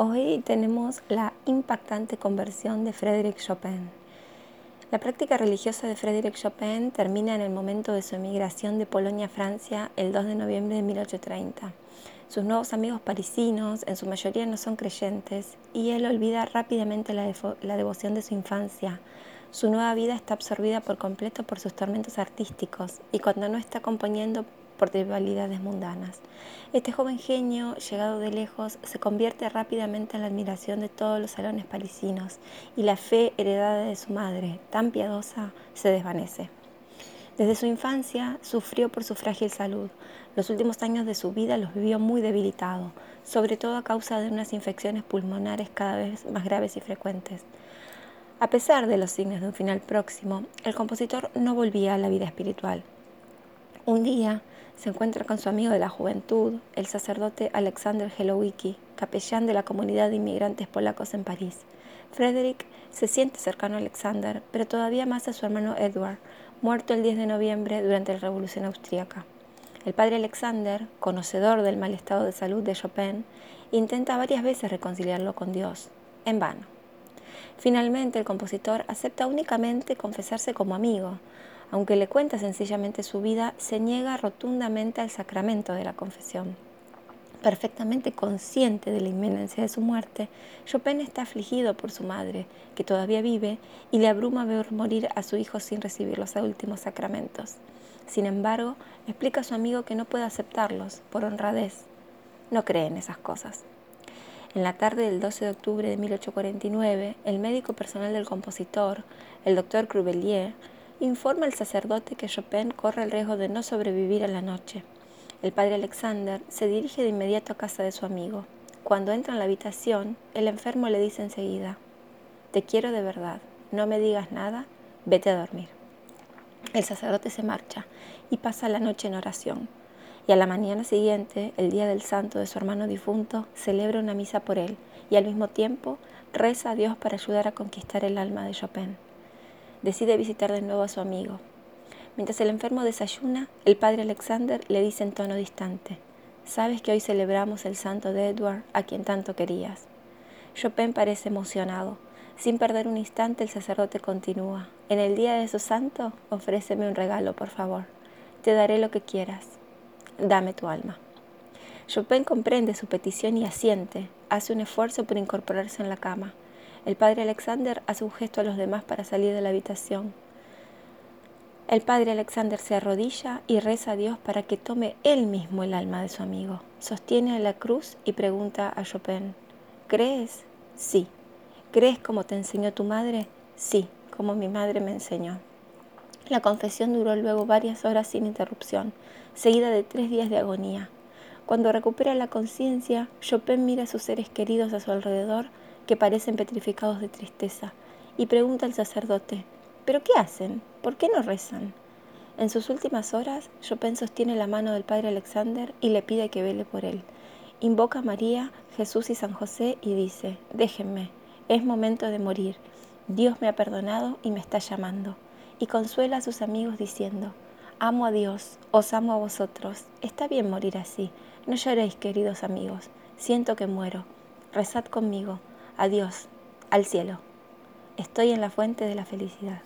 Hoy tenemos la impactante conversión de Frédéric Chopin. La práctica religiosa de Frédéric Chopin termina en el momento de su emigración de Polonia a Francia el 2 de noviembre de 1830. Sus nuevos amigos parisinos en su mayoría no son creyentes y él olvida rápidamente la, la devoción de su infancia. Su nueva vida está absorbida por completo por sus tormentos artísticos y cuando no está componiendo por trivialidades mundanas. Este joven genio, llegado de lejos, se convierte rápidamente en la admiración de todos los salones parisinos y la fe heredada de su madre, tan piadosa, se desvanece. Desde su infancia sufrió por su frágil salud. Los últimos años de su vida los vivió muy debilitado, sobre todo a causa de unas infecciones pulmonares cada vez más graves y frecuentes. A pesar de los signos de un final próximo, el compositor no volvía a la vida espiritual. Un día se encuentra con su amigo de la juventud, el sacerdote Alexander Helowicki, capellán de la comunidad de inmigrantes polacos en París. Frederick se siente cercano a Alexander, pero todavía más a su hermano Edward, muerto el 10 de noviembre durante la Revolución Austríaca. El padre Alexander, conocedor del mal estado de salud de Chopin, intenta varias veces reconciliarlo con Dios, en vano. Finalmente, el compositor acepta únicamente confesarse como amigo, aunque le cuenta sencillamente su vida, se niega rotundamente al sacramento de la confesión. Perfectamente consciente de la inminencia de su muerte, Chopin está afligido por su madre, que todavía vive, y le abruma ver morir a su hijo sin recibir los últimos sacramentos. Sin embargo, explica a su amigo que no puede aceptarlos por honradez. No cree en esas cosas. En la tarde del 12 de octubre de 1849, el médico personal del compositor, el doctor Crubelier, informa al sacerdote que Chopin corre el riesgo de no sobrevivir a la noche. El padre Alexander se dirige de inmediato a casa de su amigo. Cuando entra en la habitación, el enfermo le dice enseguida, Te quiero de verdad, no me digas nada, vete a dormir. El sacerdote se marcha y pasa la noche en oración. Y a la mañana siguiente, el día del santo de su hermano difunto, celebra una misa por él y al mismo tiempo reza a Dios para ayudar a conquistar el alma de Chopin decide visitar de nuevo a su amigo. Mientras el enfermo desayuna, el padre Alexander le dice en tono distante, Sabes que hoy celebramos el santo de Edward, a quien tanto querías. Chopin parece emocionado. Sin perder un instante, el sacerdote continúa. En el día de su santo, ofréceme un regalo, por favor. Te daré lo que quieras. Dame tu alma. Chopin comprende su petición y asiente. Hace un esfuerzo por incorporarse en la cama. El padre Alexander hace un gesto a los demás para salir de la habitación. El padre Alexander se arrodilla y reza a Dios para que tome él mismo el alma de su amigo. Sostiene la cruz y pregunta a Chopin, ¿crees? Sí. ¿Crees como te enseñó tu madre? Sí, como mi madre me enseñó. La confesión duró luego varias horas sin interrupción, seguida de tres días de agonía. Cuando recupera la conciencia, Chopin mira a sus seres queridos a su alrededor que parecen petrificados de tristeza, y pregunta al sacerdote, ¿pero qué hacen? ¿Por qué no rezan? En sus últimas horas, Chopin sostiene la mano del padre Alexander y le pide que vele por él. Invoca a María, Jesús y San José y dice, déjenme, es momento de morir. Dios me ha perdonado y me está llamando. Y consuela a sus amigos diciendo, amo a Dios, os amo a vosotros. Está bien morir así. No lloréis, queridos amigos. Siento que muero. Rezad conmigo. Adiós, al cielo. Estoy en la fuente de la felicidad.